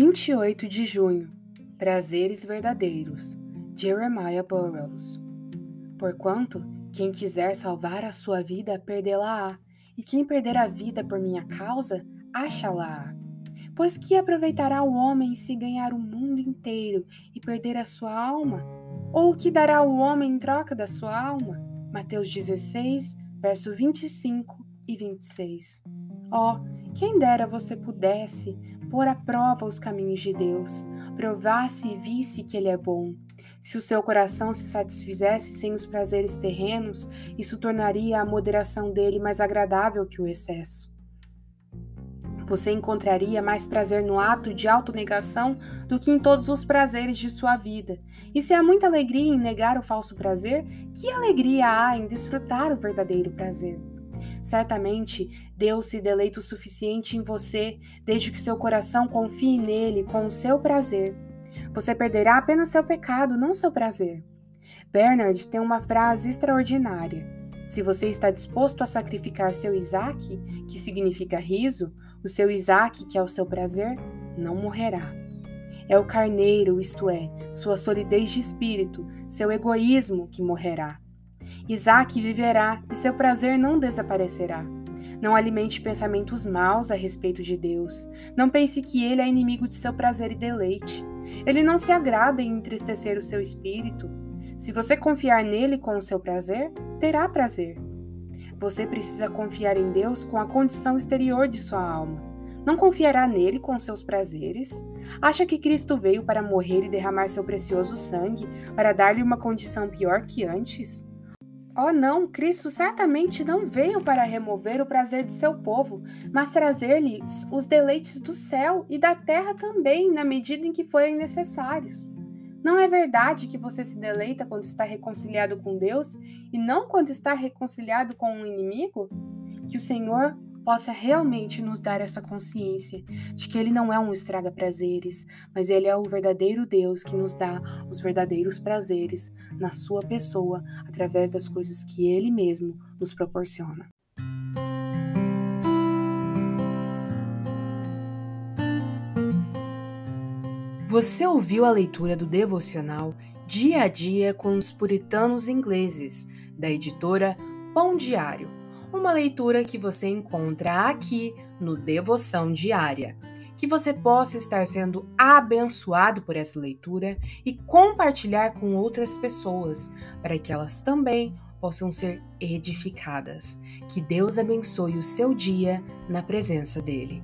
28 de junho Prazeres verdadeiros Jeremiah Burroughs Porquanto, quem quiser salvar a sua vida, perdê-la-á, e quem perder a vida por minha causa, acha-la-á. Pois que aproveitará o homem se ganhar o mundo inteiro e perder a sua alma? Ou o que dará o homem em troca da sua alma? Mateus 16, verso 25 e 26. Oh, quem dera você pudesse pôr à prova os caminhos de Deus, provasse e visse que Ele é bom. Se o seu coração se satisfizesse sem os prazeres terrenos, isso tornaria a moderação dele mais agradável que o excesso. Você encontraria mais prazer no ato de autonegação do que em todos os prazeres de sua vida. E se há muita alegria em negar o falso prazer, que alegria há em desfrutar o verdadeiro prazer? Certamente, Deus se deleita o suficiente em você, desde que seu coração confie nele com o seu prazer. Você perderá apenas seu pecado, não seu prazer. Bernard tem uma frase extraordinária. Se você está disposto a sacrificar seu Isaac, que significa riso, o seu Isaac, que é o seu prazer, não morrerá. É o carneiro, isto é, sua solidez de espírito, seu egoísmo que morrerá. Isaac viverá e seu prazer não desaparecerá. Não alimente pensamentos maus a respeito de Deus. Não pense que ele é inimigo de seu prazer e deleite. Ele não se agrada em entristecer o seu espírito. Se você confiar nele com o seu prazer, terá prazer. Você precisa confiar em Deus com a condição exterior de sua alma. Não confiará nele com seus prazeres? Acha que Cristo veio para morrer e derramar seu precioso sangue para dar-lhe uma condição pior que antes? Oh, não, Cristo certamente não veio para remover o prazer de seu povo, mas trazer-lhes os deleites do céu e da terra também, na medida em que forem necessários. Não é verdade que você se deleita quando está reconciliado com Deus e não quando está reconciliado com um inimigo? Que o Senhor possa realmente nos dar essa consciência de que Ele não é um estraga-prazeres, mas Ele é o verdadeiro Deus que nos dá os verdadeiros prazeres na Sua pessoa através das coisas que Ele mesmo nos proporciona. Você ouviu a leitura do devocional Dia a Dia com os Puritanos Ingleses, da editora Pão Diário uma leitura que você encontra aqui no Devoção Diária. Que você possa estar sendo abençoado por essa leitura e compartilhar com outras pessoas, para que elas também possam ser edificadas. Que Deus abençoe o seu dia na presença dEle.